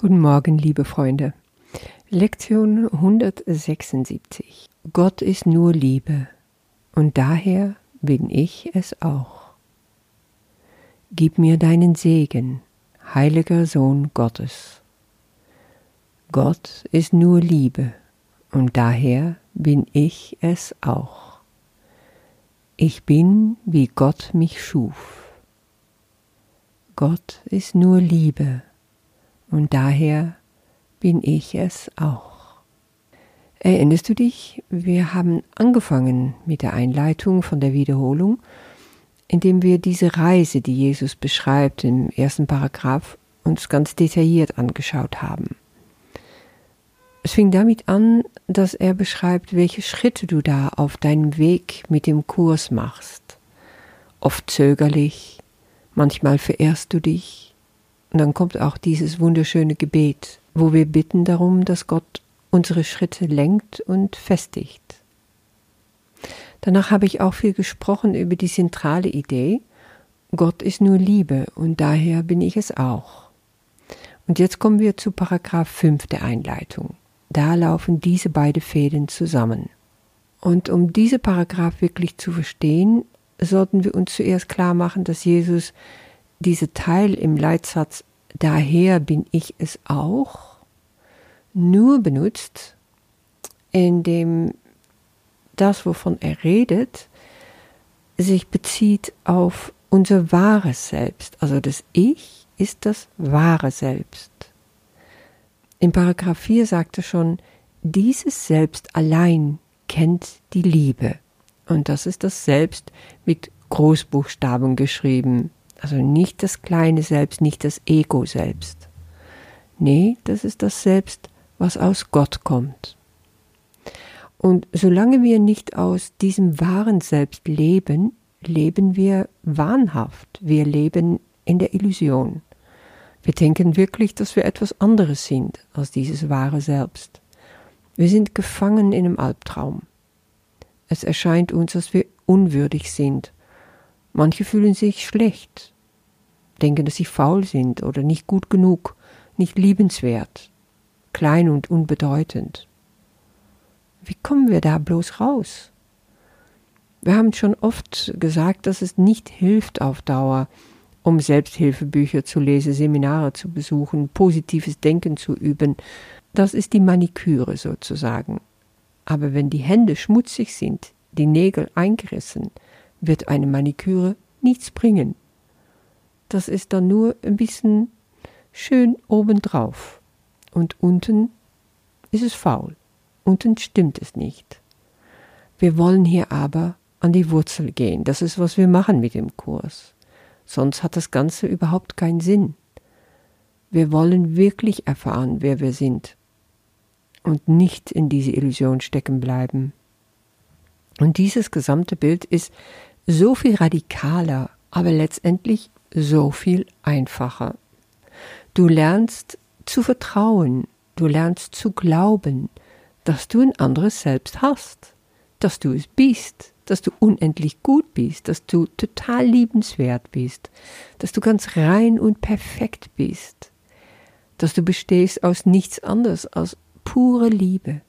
Guten Morgen, liebe Freunde. Lektion 176. Gott ist nur Liebe und daher bin ich es auch. Gib mir deinen Segen, heiliger Sohn Gottes. Gott ist nur Liebe und daher bin ich es auch. Ich bin, wie Gott mich schuf. Gott ist nur Liebe und daher bin ich es auch. Erinnerst du dich, wir haben angefangen mit der Einleitung von der Wiederholung, indem wir diese Reise, die Jesus beschreibt im ersten Paragraph, uns ganz detailliert angeschaut haben. Es fing damit an, dass er beschreibt, welche Schritte du da auf deinem Weg mit dem Kurs machst. Oft zögerlich, manchmal verehrst du dich, und dann kommt auch dieses wunderschöne Gebet, wo wir bitten darum, dass Gott unsere Schritte lenkt und festigt. Danach habe ich auch viel gesprochen über die zentrale Idee, Gott ist nur Liebe und daher bin ich es auch. Und jetzt kommen wir zu Paragraph 5 der Einleitung. Da laufen diese beiden Fäden zusammen. Und um diese Paragraph wirklich zu verstehen, sollten wir uns zuerst klar machen, dass Jesus diese Teil im Leitsatz daher bin ich es auch nur benutzt, indem das, wovon er redet, sich bezieht auf unser wahres Selbst. Also das Ich ist das wahre Selbst. In Paragraph 4 sagt er schon, dieses Selbst allein kennt die Liebe. Und das ist das Selbst mit Großbuchstaben geschrieben. Also nicht das kleine Selbst, nicht das Ego selbst. Nee, das ist das Selbst, was aus Gott kommt. Und solange wir nicht aus diesem wahren Selbst leben, leben wir wahnhaft. Wir leben in der Illusion. Wir denken wirklich, dass wir etwas anderes sind als dieses wahre Selbst. Wir sind gefangen in einem Albtraum. Es erscheint uns, dass wir unwürdig sind Manche fühlen sich schlecht, denken, dass sie faul sind oder nicht gut genug, nicht liebenswert, klein und unbedeutend. Wie kommen wir da bloß raus? Wir haben schon oft gesagt, dass es nicht hilft auf Dauer, um Selbsthilfebücher zu lesen, Seminare zu besuchen, positives Denken zu üben. Das ist die Maniküre sozusagen. Aber wenn die Hände schmutzig sind, die Nägel eingerissen, wird eine Maniküre nichts bringen. Das ist dann nur ein bisschen schön obendrauf. Und unten ist es faul. Unten stimmt es nicht. Wir wollen hier aber an die Wurzel gehen. Das ist, was wir machen mit dem Kurs. Sonst hat das Ganze überhaupt keinen Sinn. Wir wollen wirklich erfahren, wer wir sind und nicht in diese Illusion stecken bleiben. Und dieses gesamte Bild ist so viel radikaler, aber letztendlich so viel einfacher. Du lernst zu vertrauen, du lernst zu glauben, dass du ein anderes Selbst hast, dass du es bist, dass du unendlich gut bist, dass du total liebenswert bist, dass du ganz rein und perfekt bist, dass du bestehst aus nichts anderes als pure Liebe,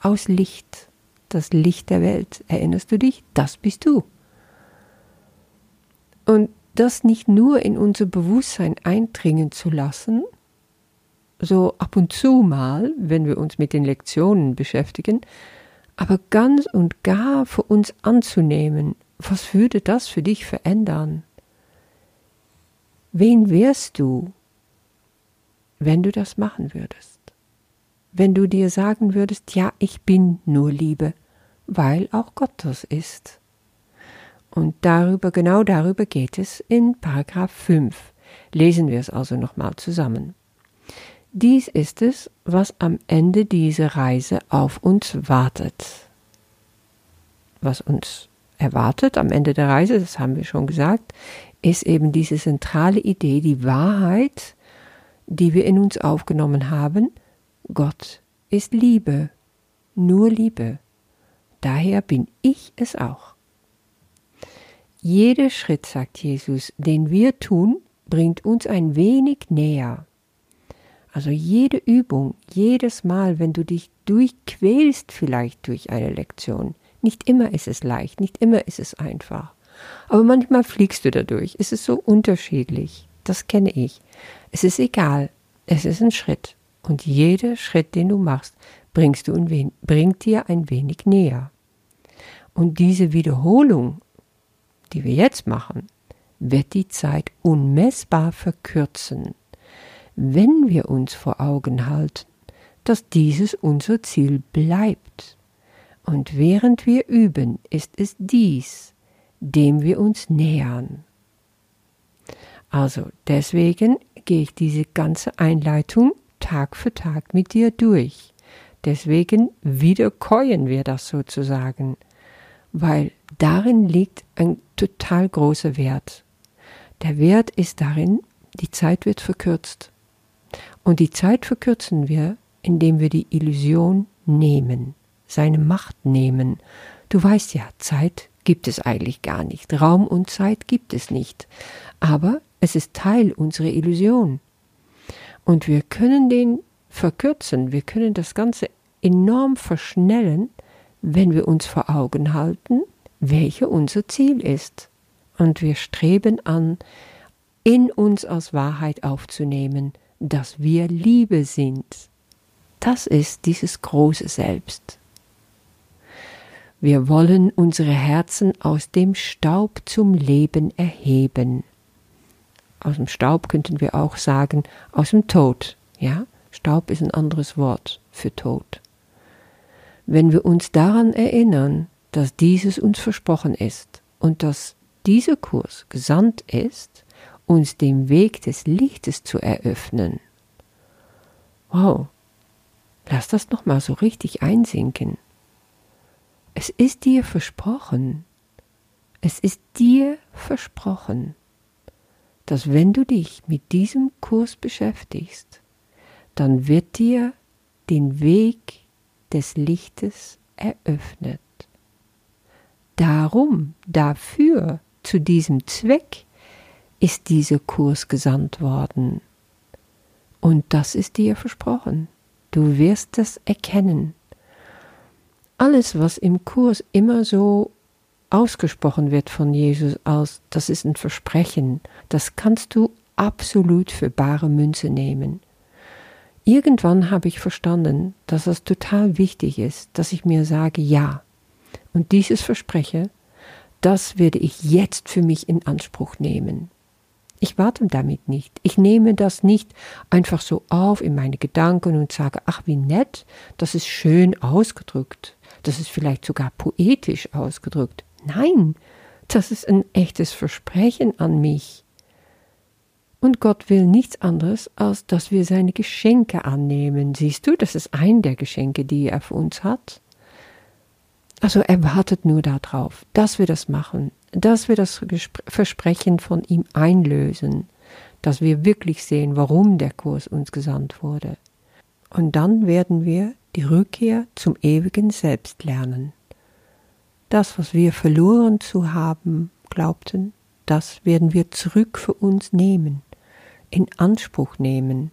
aus Licht, das Licht der Welt. Erinnerst du dich? Das bist du. Und das nicht nur in unser Bewusstsein eindringen zu lassen, so ab und zu mal, wenn wir uns mit den Lektionen beschäftigen, aber ganz und gar für uns anzunehmen, was würde das für dich verändern? Wen wärst du, wenn du das machen würdest? Wenn du dir sagen würdest, ja, ich bin nur Liebe, weil auch Gott das ist. Und darüber, genau darüber geht es in Paragraph 5. Lesen wir es also nochmal zusammen. Dies ist es, was am Ende dieser Reise auf uns wartet. Was uns erwartet am Ende der Reise, das haben wir schon gesagt, ist eben diese zentrale Idee, die Wahrheit, die wir in uns aufgenommen haben. Gott ist Liebe, nur Liebe. Daher bin ich es auch. Jeder Schritt, sagt Jesus, den wir tun, bringt uns ein wenig näher Also jede Übung, jedes Mal, wenn du dich durchquälst vielleicht durch eine Lektion, nicht immer ist es leicht, nicht immer ist es einfach. Aber manchmal fliegst du dadurch. Es ist so unterschiedlich. Das kenne ich. Es ist egal. Es ist ein Schritt. Und jeder Schritt, den du machst, bringst du bringt dir ein wenig näher. Und diese Wiederholung, die wir jetzt machen, wird die Zeit unmessbar verkürzen, wenn wir uns vor Augen halten, dass dieses unser Ziel bleibt. Und während wir üben, ist es dies, dem wir uns nähern. Also deswegen gehe ich diese ganze Einleitung Tag für Tag mit dir durch. Deswegen wiederkäuen wir das sozusagen, weil darin liegt ein total großer Wert. Der Wert ist darin, die Zeit wird verkürzt. Und die Zeit verkürzen wir, indem wir die Illusion nehmen, seine Macht nehmen. Du weißt ja, Zeit gibt es eigentlich gar nicht. Raum und Zeit gibt es nicht. Aber es ist Teil unserer Illusion. Und wir können den verkürzen, wir können das Ganze enorm verschnellen, wenn wir uns vor Augen halten, welche unser Ziel ist. Und wir streben an, in uns als Wahrheit aufzunehmen, dass wir Liebe sind. Das ist dieses große Selbst. Wir wollen unsere Herzen aus dem Staub zum Leben erheben. Aus dem Staub könnten wir auch sagen, aus dem Tod. Ja, Staub ist ein anderes Wort für Tod. Wenn wir uns daran erinnern, dass dieses uns versprochen ist und dass dieser Kurs gesandt ist, uns den Weg des Lichtes zu eröffnen. Wow, lass das nochmal so richtig einsinken. Es ist dir versprochen, es ist dir versprochen, dass wenn du dich mit diesem Kurs beschäftigst, dann wird dir den Weg des Lichtes eröffnet. Darum, dafür, zu diesem Zweck ist dieser Kurs gesandt worden. Und das ist dir versprochen. Du wirst das erkennen alles, was im Kurs immer so ausgesprochen wird von Jesus als das ist ein Versprechen, das kannst du absolut für bare Münze nehmen. Irgendwann habe ich verstanden, dass es total wichtig ist, dass ich mir sage ja. Und dieses Verspreche, das werde ich jetzt für mich in Anspruch nehmen. Ich warte damit nicht. Ich nehme das nicht einfach so auf in meine Gedanken und sage, ach wie nett, das ist schön ausgedrückt das ist vielleicht sogar poetisch ausgedrückt. Nein, das ist ein echtes Versprechen an mich. Und Gott will nichts anderes, als dass wir seine Geschenke annehmen. Siehst du, das ist ein der Geschenke, die er für uns hat. Also er wartet nur darauf, dass wir das machen, dass wir das Versprechen von ihm einlösen, dass wir wirklich sehen, warum der Kurs uns gesandt wurde. Und dann werden wir die Rückkehr zum ewigen Selbst lernen. Das, was wir verloren zu haben glaubten, das werden wir zurück für uns nehmen, in Anspruch nehmen,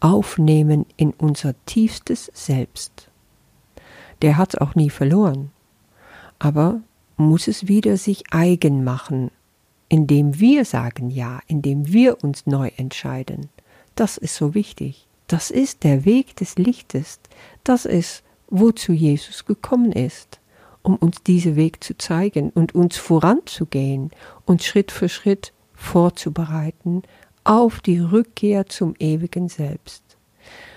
aufnehmen in unser tiefstes Selbst. Der hat auch nie verloren, aber muss es wieder sich eigen machen, indem wir sagen Ja, indem wir uns neu entscheiden. Das ist so wichtig. Das ist der Weg des Lichtes. Das ist, wozu Jesus gekommen ist, um uns diesen Weg zu zeigen und uns voranzugehen und Schritt für Schritt vorzubereiten auf die Rückkehr zum ewigen Selbst.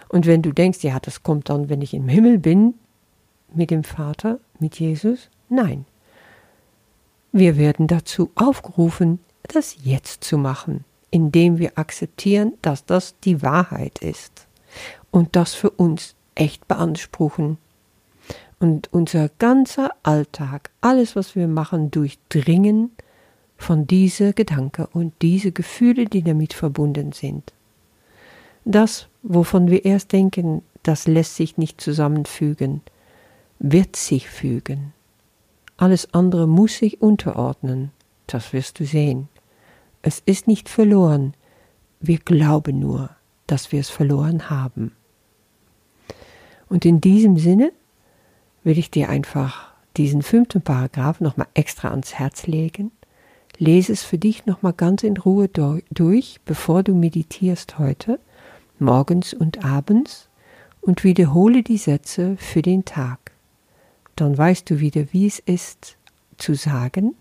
Und wenn du denkst, ja, das kommt dann, wenn ich im Himmel bin, mit dem Vater, mit Jesus, nein. Wir werden dazu aufgerufen, das jetzt zu machen indem wir akzeptieren, dass das die Wahrheit ist und das für uns echt beanspruchen. Und unser ganzer Alltag, alles, was wir machen, durchdringen von dieser Gedanke und diese Gefühle, die damit verbunden sind. Das, wovon wir erst denken, das lässt sich nicht zusammenfügen, wird sich fügen. Alles andere muss sich unterordnen, das wirst du sehen. Es ist nicht verloren, wir glauben nur, dass wir es verloren haben. Und in diesem Sinne will ich dir einfach diesen fünften Paragraph nochmal extra ans Herz legen. Lese es für dich nochmal ganz in Ruhe durch, bevor du meditierst heute, morgens und abends, und wiederhole die Sätze für den Tag. Dann weißt du wieder, wie es ist, zu sagen,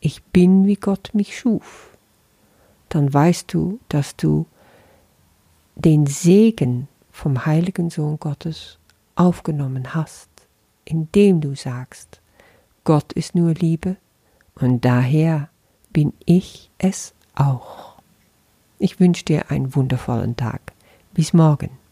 ich bin, wie Gott mich schuf. Dann weißt du, dass du den Segen vom heiligen Sohn Gottes aufgenommen hast, indem du sagst, Gott ist nur Liebe und daher bin ich es auch. Ich wünsche dir einen wundervollen Tag. Bis morgen.